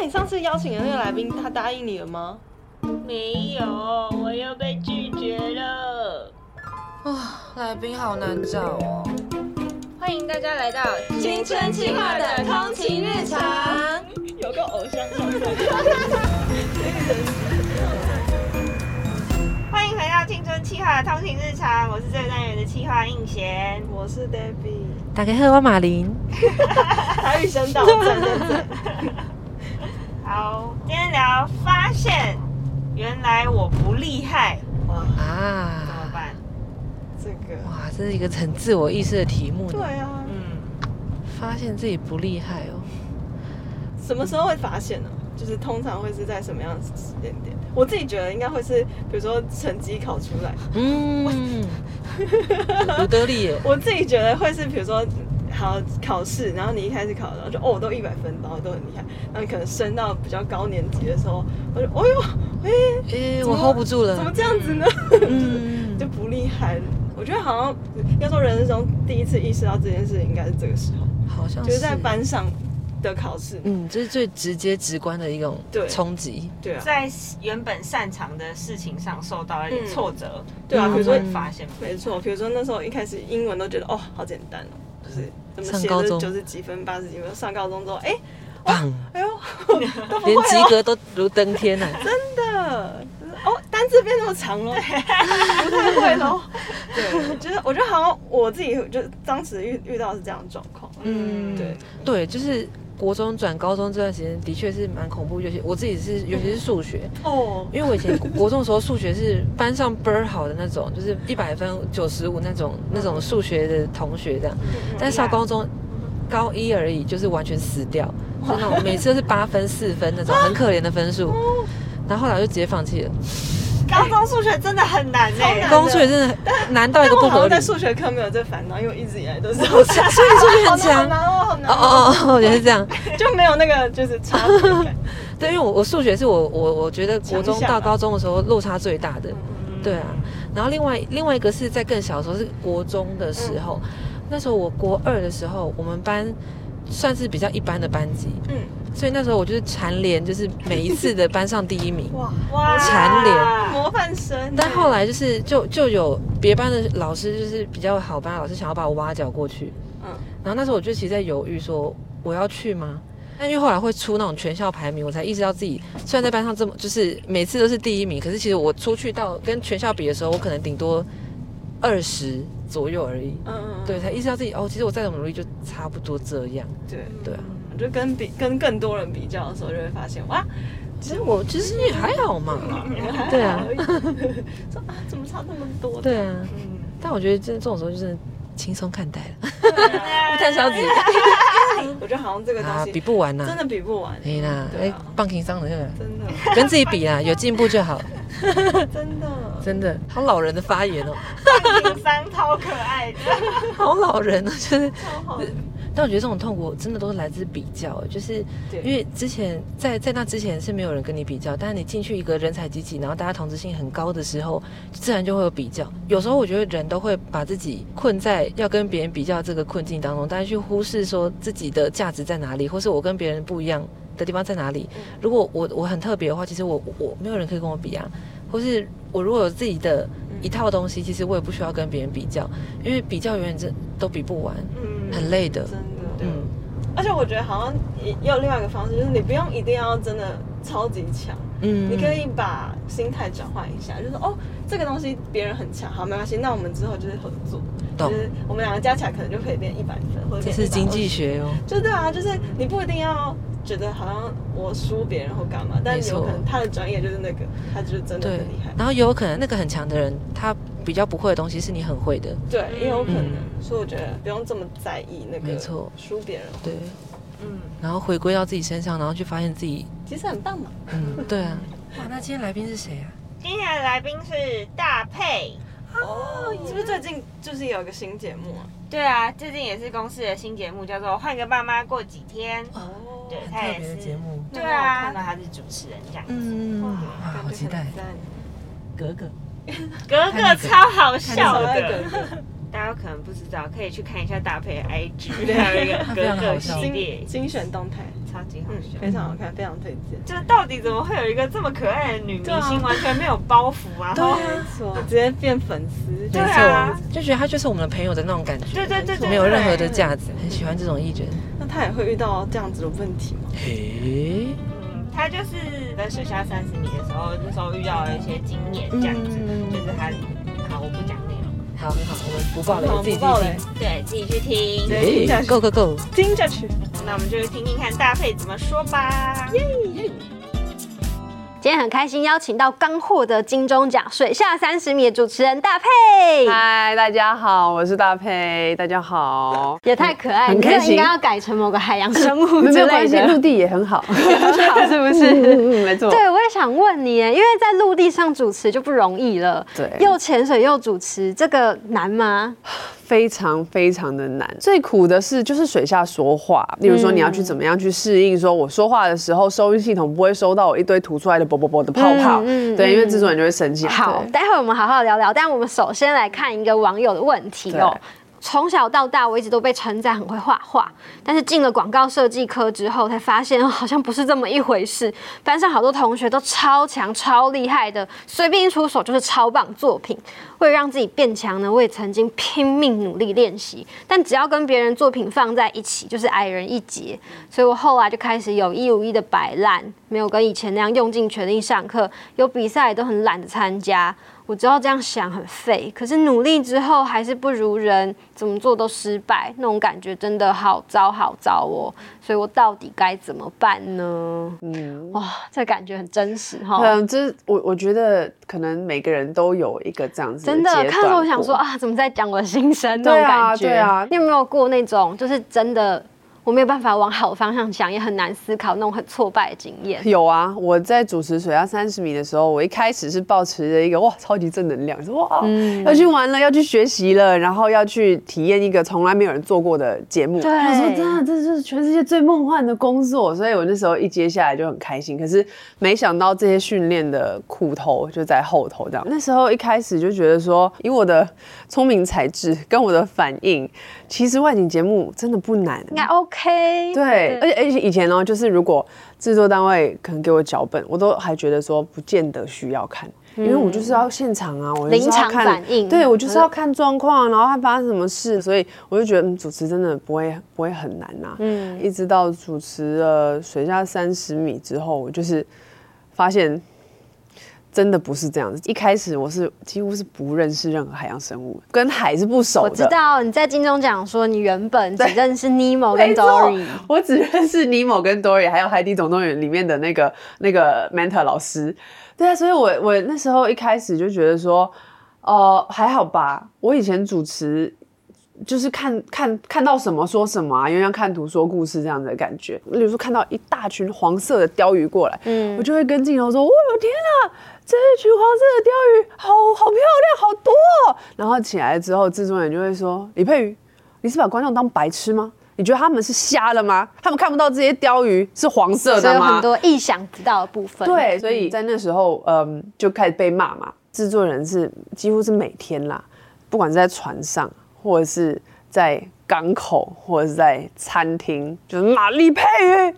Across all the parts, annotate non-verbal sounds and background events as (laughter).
那你上次邀请的那个来宾，他答应你了吗？没有，我又被拒绝了。啊，来宾好难找哦。欢迎大家来到青春期化的通勤日常。有个偶像上场。欢迎回到青春期化的通勤日常，我是这个单元的企划应贤。我是 Debbie，打开喝，我马林。(laughs) 台语声道正正正。好，今天聊发现，原来我不厉害，哇啊，怎么啊，办？这个，哇，这是一个很自我意识的题目。对啊，嗯，发现自己不厉害哦。什么时候会发现呢？就是通常会是在什么样的时间点？我自己觉得应该会是，比如说成绩考出来，嗯，不得力耶。(laughs) 我自己觉得会是，比如说好考试，然后你一开始考，然后就哦都一百分，然后都很厉害，然后你可能升到比较高年级的时候，我就哦呦，哎、我 hold 不住了怎么了。这样子呢？嗯 (laughs) 就不厉害。我觉得好像要说人生中第一次意识到这件事，应该是这个时候，好像就是在班上的考试。嗯，这是最直接直观的一种对冲击。对啊，在原本擅长的事情上受到一点挫折，对啊，嗯比如说会发现不没错，比如说那时候一开始英文都觉得哦好简单哦，就是怎么写上高中的九十几分、八十几分，上高中之后，哎棒，哎呦 (laughs) 都不连会哦，及格都如登天呢。真的。就是哦，单字变那么长了，(laughs) 不太会喽。对，就是我觉得好像我自己就当时遇遇到的是这样的状况。嗯，对，对，就是国中转高中这段时间，的确是蛮恐怖。尤其我自己是，尤其是数学，哦，因为我以前 (laughs) 国中的时候数学是班上倍儿好的那种，就是一百分九十五那种那种数学的同学这样。但上高中高一而已，就是完全死掉，就那种每次都是八分四分那种很可怜的分数。(laughs) 然后后来我就直接放弃了，高中数学真的很难呢、超难高中数学真的难到一个不合理。我在。数学课没有这烦恼，因为我一直以来都是所以你数学很强？好难哦，好难。哦哦，哦哦，原来是这样。(laughs) 就没有那个就是差别感。(laughs) 对，因为我我数学是我我我觉得国中到高中的时候落差最大的。嗯对啊，然后另外另外一个是在更小的时候，是国中的时候，那时候我国二的时候，我们班算是比较一般的班级，嗯，所以那时候我就是蝉联，就是每一次的班上第一名。哇，哇蝉联模范生。但后来就是就就有别班的老师，就是比较好班的老师想要把我挖角过去，嗯，然后那时候我就其实在犹豫说我要去吗？但因为后来会出那种全校排名，我才意识到自己虽然在班上这么就是每次都是第一名，可是其实我出去到跟全校比的时候，我可能顶多二十左右而已。嗯嗯，嗯。对，才意识到自己哦，其实我再怎么努力就差不多这样。对，对啊，我就跟比跟更多人比较的时候，就会发现哇，其实我其实也还好嘛。(laughs) 还对啊。(laughs) 说啊，怎么差那么多？对啊，嗯，但我觉得这这种时候就是轻松看待了，啊。(laughs) 不太消极 (laughs) 我觉得好像这个啊，东西比不完呐。真的比不完。哎呀，哎棒情商的，真的，跟自己比啦，(laughs) 有进步就好，真的，真的，好老人的发言哦，情商超可爱的，(laughs) 好老人哦，就是。但我觉得这种痛苦真的都是来自比较，就是因为之前在在那之前是没有人跟你比较，但是你进去一个人才济济，然后大家同质性很高的时候，自然就会有比较。有时候我觉得人都会把自己困在要跟别人比较这个困境当中，但是去忽视说自己的价值在哪里，或是我跟别人不一样的地方在哪里。如果我我很特别的话，其实我我没有人可以跟我比啊，或是我如果有自己的一套东西，其实我也不需要跟别人比较，因为比较永远真都比不完，嗯很累的。真的。嗯，而且我觉得好像也也有另外一个方式，就是你不用一定要真的超级强，嗯你可以把心态转换一下，就是哦，这个东西别人很强，好，没关系，那我们之后就是合作，懂就是我们两个加起来可能就可以变一百分，或者这是经济120，学哦。就对啊，就是你不一定要觉得好像我输别人或干嘛，但有可能他的专业就是那个，他就是真的很厉害，，然后也有可能那个很强的人，他比较不会的东西是你很会的。对，也有可能，嗯所以我觉得不用这么在意那个没错输别人，对，嗯，然后回归到自己身上，然后去发现自己，其实很棒嘛，嗯，对啊。(laughs) 哇，那今天来宾是谁啊？今天的来宾是大佩。哦，是不是最近就是有一个新节目啊？对啊，最近也是公司的新节目，叫做《换个爸妈过几天》。哦对，他也是节目。对啊，看到他是主持人这样子。嗯，哇，好期待。格格，(laughs) 格格超好笑的，大家可能不知道，可以去看一下搭配 IG，还有一个非常格格好笑。系列。精，精选动态，超级好。非常好看，非常推荐。就到底怎么会有一个这么可爱的女明对星，啊。完全没有包袱啊？对，没错，直接变粉丝，对啊，就觉得她就是我们的朋友的那种感觉，对对对对，没有任何的架子，很喜欢这种艺人。那她也会遇到这样子的问题吗？诶，嗯，他就是在水下三十米的时候，那时候遇到了一些经验，这样子，嗯就是她，好，我不讲好，很好，我们不爆雷，好自己不爆雷听。对自己去听。对听下去 Go Go Go！听下去。那我们就听听看大配怎么说吧。今天很开心邀请到刚获得金钟奖水下三十米的主持人大佩，嗨，大家好，我是大佩，大家好。也太可爱，你这很开心应该要改成某个海洋生物之类没有关系，陆，地也很好，很 (laughs) 好是不是？嗯，没错。对，我也想问你耶，因为在陆地上主持就不容易了，对又潜水又主持，这个难吗？非常非常的难。最苦的是就是水下说话，例如说你要去怎么样去适应，说我说话的时候收音系统不会收到我一堆吐出来的啵啵啵的泡泡，嗯嗯对，因为嗯制作人就会生气。好，待会我们好好聊聊。但我们首先来看一个网友的问题哦。从小到大，我一直都被称赞很会画画，但是进了广告设计科之后，才发现哦好像不是这么一回事。班上好多同学都超强、超厉害的，随便一出手就是超棒作品。为了让自己变强呢，我也曾经拼命努力练习，但只要跟别人作品放在一起，就是矮人一截。所以我后来就开始有意无意的摆烂，没有跟以前那样用尽全力上课，有比赛也都很懒得参加。我知道这样想很废，可是努力之后还是不如人，怎么做都失败，那种感觉真的好糟好糟哦。所以我到底该怎么办呢？嗯，哇，这感觉很真实哈。嗯，这我我觉得可能每个人都有一个这样子真的看着，我想说啊，怎么在讲我的心声那种对啊感觉？对啊你有没有过那种就是真的我没有办法往好方向想，也很难思考那种很挫败的经验？有啊，我在主持水下三十米的时候，我一开始是抱持着一个哇超级正能量，说哇、嗯要去玩了，要去学习了，然后要去体验一个从来没有人做过的节目。对我说真的，这就是全世界最梦幻的工作，所以我那时候一接下来就很开心。可是没想到这些训练的苦头就在后头，这样。那时候一开始就觉得说，以我的聪明才智跟我的反应，其实外景节目真的不难。应该 OK。对，而且而且以前呢，就是如果制作单位可能给我脚本，我都还觉得说不见得需要看，因为我就是要现场啊，我就是临场反应。对我就是要看状况，然后它发生什么事，所以我就觉得嗯，主持真的不会不会很难呐、嗯，一直到主持了水下三十米之后，我就是发现。真的不是这样子。一开始我是几乎是不认识任何海洋生物，跟海是不熟的。我知道你在金钟奖说你原本只对认识 Nemo 跟 (laughs) 没错 Dory，我只认识尼莫跟 Dory，还有《海底总动员》里面的那个那个 Manta 老师。对啊，所以我我那时候一开始就觉得说，哦、还好吧。我以前主持就是看 (laughs) 看看到什么说什么啊，因为像看图说故事这样的感觉。例如说看到一大群黄色的鲷鱼过来，嗯我就会跟镜头说：“我有天啊，这一群黄色的鲷鱼好好漂亮，好多、哦。”然后起来之后，制作人就会说：“李佩瑜，你是把观众当白痴吗？你觉得他们是瞎了吗？他们看不到这些鲷鱼是黄色的吗？”所以有很多意想不到的部分。对，所以在那时候，嗯，就开始被骂嘛。制作人是几乎是每天啦，不管是在船上，或者是在港口，或者是在餐厅，就是骂李佩瑜。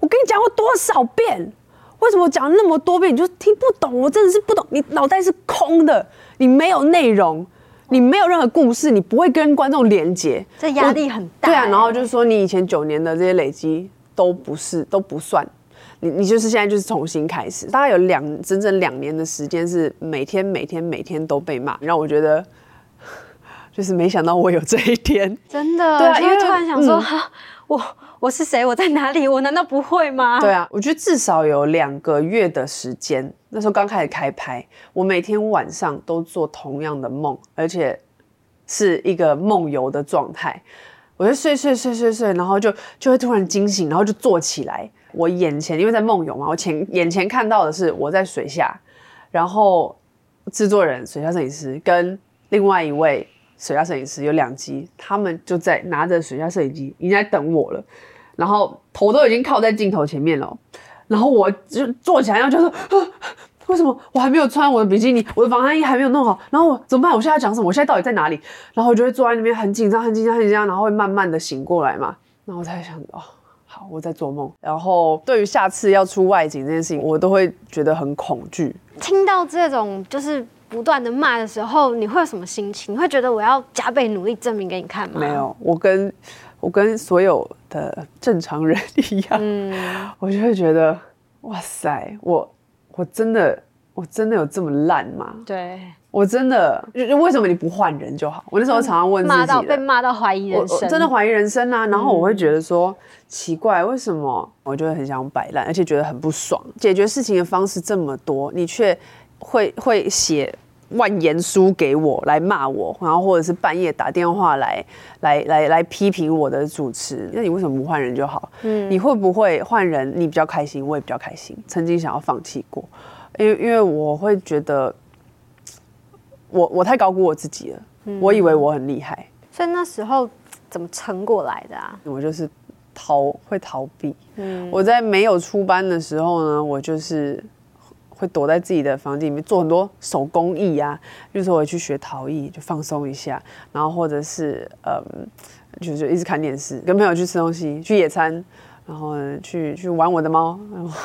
我跟你讲过多少遍？为什么我讲了那么多遍你就听不懂？我真的是不懂，你脑袋是空的，你没有内容，你没有任何故事，你不会跟观众连接。这压力很大。对啊，欸然后就是说你以前九年的这些累积都不是都不算，你你就是现在就是重新开始，大概有两整整两年的时间是每天每天每天都被骂，让我觉得 (laughs) 就是没想到我有这一天。真的，对啊因为突然想说，我我是谁？我在哪里？我难道不会吗？对啊，我觉得至少有两个月的时间，那时候刚开始开拍，我每天晚上都做同样的梦，而且是一个梦游的状态。我就睡睡睡睡睡，然后就就会突然惊醒，然后就坐起来。我眼前因为在梦游嘛，我前眼前看到的是我在水下，然后制作人、水下摄影师跟另外一位水下摄影师有两机，他们就在拿着水下摄影机已经在等我了，然后头都已经靠在镜头前面了，然后我就坐起来，然后就说。啊为什么我还没有穿我的比基尼，我的防寒衣还没有弄好，然后我怎么办？我现在要讲什么？我现在到底在哪里？然后我就会坐在那边很紧张、很紧张、很紧张，然后会慢慢的醒过来嘛。然后我才想，哦，好，我在做梦。然后对于下次要出外景这件事情，我都会觉得很恐惧。听到这种就是不断的骂的时候，你会有什么心情？你会觉得我要加倍努力证明给你看吗？没有，我跟我跟所有的正常人一样，嗯，(laughs) 我就会觉得，哇塞，我我真的我真的有这么烂吗？对，我真的，为什么你不换人就好？我那时候常常问自骂到被，骂到怀疑人生，我真的怀疑人生啊。然后我会觉得说，奇怪，为什么我就会很想摆烂，而且觉得很不爽。解决事情的方式这么多，你却会会写万言书给我来骂我，然后或者是半夜打电话来来来来批评我的主持。那你为什么不换人就好？嗯，你会不会换人？你比较开心，我也比较开心。曾经想要放弃过，因为因为我会觉得。我我太高估我自己了，我以为我很厉害，所以那时候怎么撑过来的啊？我就是逃会逃避。嗯我在没有出班的时候呢，我就是会躲在自己的房间里面做很多手工艺啊，比如说我去学陶艺，就放松一下，然后或者是嗯，就是一直看电视，跟朋友去吃东西，去野餐。然后呢去去玩我的猫，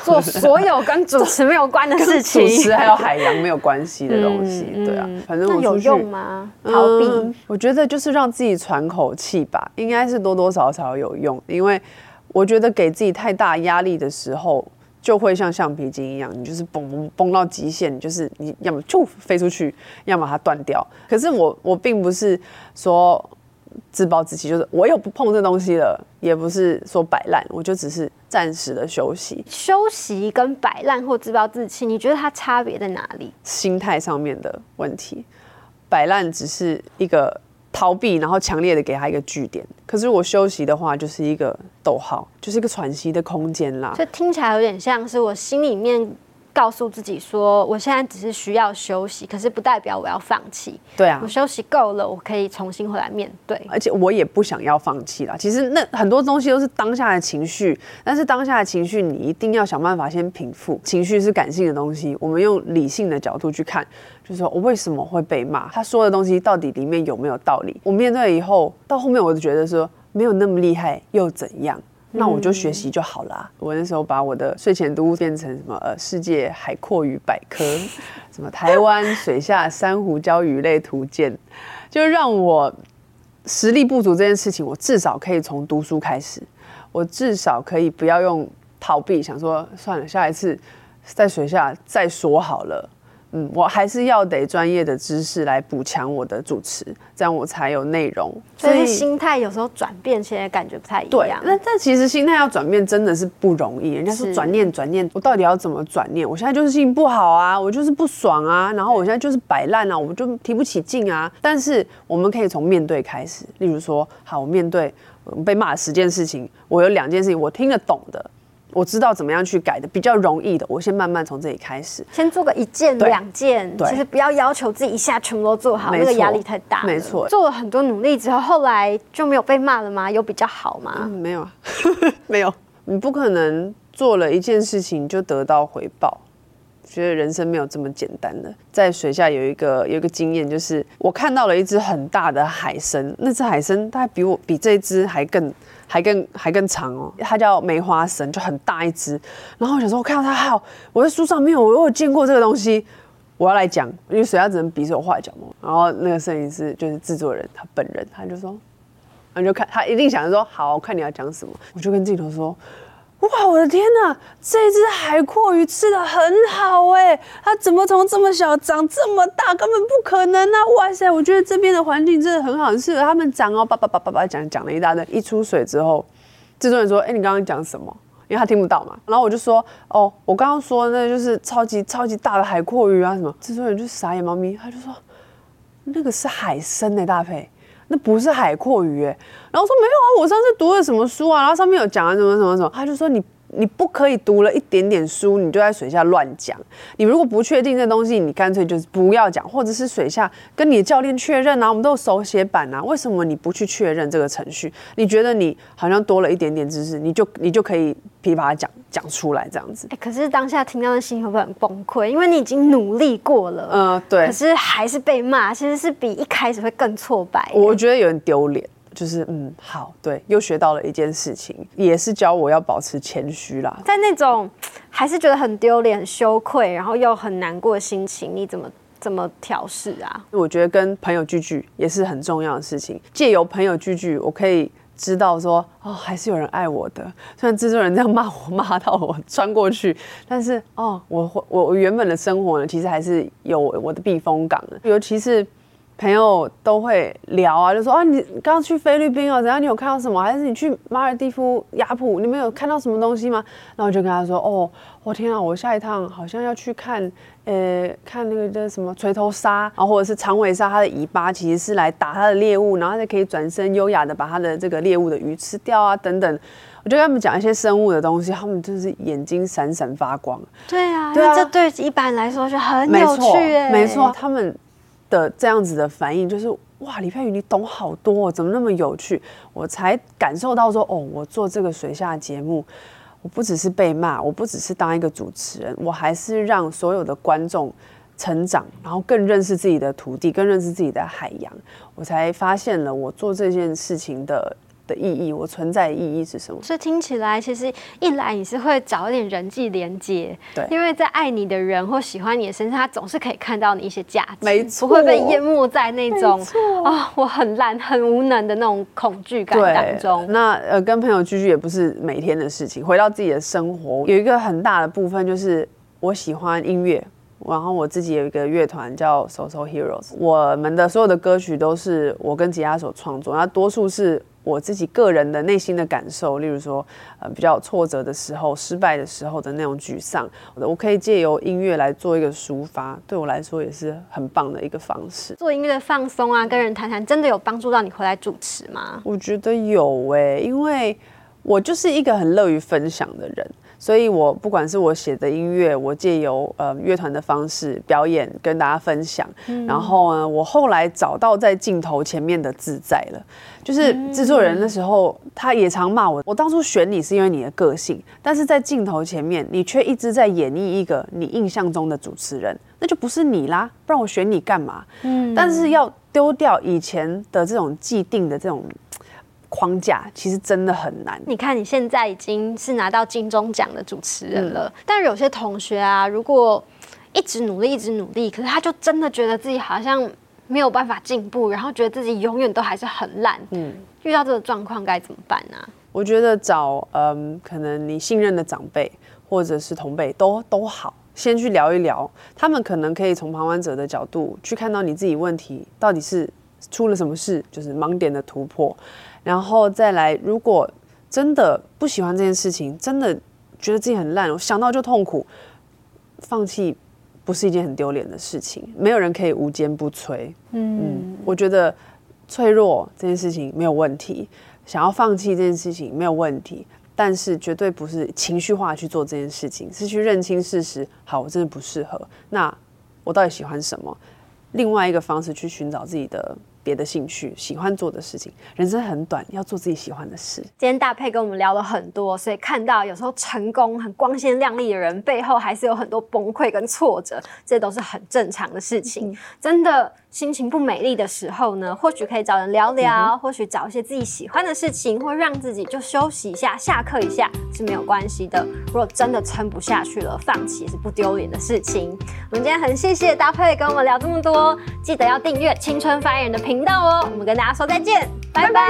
做所有跟主持没有关的事情，(laughs) 主持还有海洋没有关系的东西，嗯对啊嗯，反正我有用吗？逃避，嗯我觉得就是让自己喘口气吧，应该是多多少少有用。因为我觉得给自己太大压力的时候，就会像橡皮筋一样，你就是嘣嘣嘣到极限，就是你要么就飞出去，要么它断掉。可是我我并不是说自暴自弃，就是我又不碰这东西了，也不是说摆烂，我就只是暂时的休息，休息跟摆烂或自暴自弃，你觉得它差别在哪里？心态上面的问题。摆烂只是一个逃避，然后强烈的给他一个据点。可是我休息的话，就是一个逗号，就是一个喘息的空间啦。所以听起来有点像是我心里面告诉自己说，我现在只是需要休息，可是不代表我要放弃。对啊我，休息够了，我可以重新回来面对。而且我也不想要放弃啦。其实那很多东西都是当下的情绪，但是当下的情绪你一定要想办法先平复。情绪是感性的东西，我们用理性的角度去看，就是说我为什么会被骂，他说的东西到底里面有没有道理？我面对了以后，到后面我就觉得说没有那么厉害又怎样？那我就学习就好啦。我那时候把我的睡前读物变成什么呃世界海阔鱼百科，(laughs) 什么台湾水下珊瑚礁鱼类图鉴，就让我实力不足这件事情，我至少可以从读书开始，我至少可以不要用逃避，想说算了，下一次在水下再说好了。嗯，我还是要得专业的知识来补强我的主持，这样我才有内容。所以心态有时候转变现在感觉不太一样对样，。那但其实心态要转变真的是不容易。人家说转念转念，我到底要怎么转念？我现在就是心情不好啊，我就是不爽啊，然后我现在就是摆烂啊，我就提不起劲啊。但是我们可以从面对开始，例如说，好，我面对呃被骂十件事情，我有两件事情我听得懂的。我知道怎么样去改的，比较容易的，我先慢慢从这里开始。先做个一件对两件，其实不要要求自己一下全部都做好，那个压力太大了。没错做了很多努力之后，后来就没有被骂了吗？有比较好吗？嗯，没有啊，(laughs) 没有。你不可能做了一件事情就得到回报。觉得人生没有这么简单的。在水下有一个有一个经验，就是我看到了一只很大的海参，那只海参大概比我比这一只还更还更还更长哦，它叫梅花参，就很大一只。然后我想说，我看到它，好，我在书上没有，我有见过这个东西。我要来讲，因为水下只能比手画脚嘛。然后那个摄影师就是制作人，他本人他就说，然后就看他一定想着说，好，我看你要讲什么。我就跟镜头说，哇，我的天哪，这只海阔鱼吃的很好哎，它怎么从这么小长这么大？根本不可能啊！哇塞，我觉得这边的环境真的很好，很适合它们长哦。叭叭叭叭叭讲讲了一大堆。一出水之后，制作人说，哎、你刚刚讲什么？因为他听不到嘛，然后我就说，哦，我刚刚说那就是超级超级大的海阔鱼啊什么。制作人就傻眼猫咪，他就说，那个是海参哎、大佩，不是海阔鱼、然后说没有啊，我上次读了什么书啊，然后上面有讲啊什么什么什么，他就说你你不可以读了一点点书，你就在水下乱讲。你如果不确定这东西，你干脆就是不要讲，或者是水下跟你的教练确认啊，我们都有手写板啊，为什么你不去确认这个程序？你觉得你好像多了一点点知识，你就你就可以噼啪讲讲出来这样子。哎，可是当下听到的心会不会很崩溃？因为你已经努力过了，嗯，对可。是还是被骂，其实是比一开始会更挫败。我觉得有点丢脸，就是嗯，好，对，又学到了一件事情，也是教我要保持谦虚啦。在那种还是觉得很丢脸、很羞愧，然后又很难过的心情，你怎么怎么调试啊？我觉得跟朋友聚聚也是很重要的事情。借由朋友聚聚，我可以知道说，哦，还是有人爱我的。虽然制作人这样骂我，(laughs) 骂到我穿过去，但是哦，我我我原本的生活呢，其实还是有我的避风港的。尤其是朋友都会聊啊，就说啊，你刚刚去菲律宾哦，怎样？你有看到什么？还是你去马尔蒂夫、雅普，你们有看到什么东西吗？然后我就跟他说，哦，我天啊，我下一趟好像要去看，呃，看那个叫什么锤头鲨，然后或者是长尾鲨，它的尾巴其实是来打它的猎物，然后再可以转身优雅的把它的这个猎物的鱼吃掉啊，等等。我就跟他们讲一些生物的东西，他们就是眼睛闪闪发光。对啊，对啊因为这对一般人来说就很有没错趣哎，没错，他们的这样子的反应就是哇，李佩宇你懂好多、哦，怎么那么有趣？我才感受到说，哦，我做这个水下节目，我不只是被骂，我不只是当一个主持人，我还是让所有的观众成长，然后更认识自己的徒弟，更认识自己的海洋。我才发现了我做这件事情的的意义，我存在的意义是什么？所以听起来，其实一来你是会找一点人际连接，对因为在爱你的人或喜欢你的身上，他总是可以看到你一些价值，没错不会被淹没在那种啊、我很烂、很无能的那种恐惧感当中。那呃，跟朋友聚聚也不是每天的事情。回到自己的生活，有一个很大的部分就是我喜欢音乐，然后我自己有一个乐团叫 Social Heroes，我们的所有的歌曲都是我跟吉他手创作，那多数是。我自己个人的内心的感受，例如说，呃，比较挫折的时候、失败的时候的那种沮丧，我可以借由音乐来做一个抒发，对我来说也是很棒的一个方式。做音乐的放松啊，跟人谈谈，真的有帮助到你回来主持吗？我觉得有诶、因为我就是一个很乐于分享的人，所以我不管是我写的音乐，我借由呃乐团的方式表演跟大家分享，然后呢，我后来找到在镜头前面的自在了。就是制作人那时候，他也常骂我，我当初选你是因为你的个性，但是在镜头前面，你却一直在演绎一个你印象中的主持人，那就不是你啦，不然我选你干嘛？嗯，但是要丢掉以前的这种既定的这种框架，其实真的很难。你看你现在已经是拿到金钟奖的主持人了，但是有些同学啊，如果一直努力，一直努力，可是他就真的觉得自己好像没有办法进步，然后觉得自己永远都还是很烂。嗯，遇到这个状况该怎么办呢、我觉得找嗯，可能你信任的长辈或者是同辈都都好，先去聊一聊，他们可能可以从旁观者的角度去看到你自己问题到底是出了什么事，就是盲点的突破，然后再来，如果真的不喜欢这件事情，真的觉得自己很烂，我想到就痛苦，放弃不是一件很丢脸的事情，没有人可以无坚不摧。嗯，我觉得脆弱这件事情没有问题，想要放弃这件事情没有问题，但是绝对不是情绪化去做这件事情，是去认清事实。好，我真的不适合，那我到底喜欢什么？另外一个方式去寻找自己的别的兴趣，喜欢做的事情。人生很短，要做自己喜欢的事。今天大佩跟我们聊了很多，所以看到有时候成功很光鲜亮丽的人背后，还是有很多崩溃跟挫折，这都是很正常的事情。真的心情不美丽的时候呢，或许可以找人聊聊，或许找一些自己喜欢的事情，或让自己就休息一下、下课一下是没有关系的。如果真的撑不下去了，放弃也是不丢脸的事情。我们今天很谢谢搭配跟我们聊这么多，记得要订阅青春发言人的频道哦。我们跟大家说再见，拜拜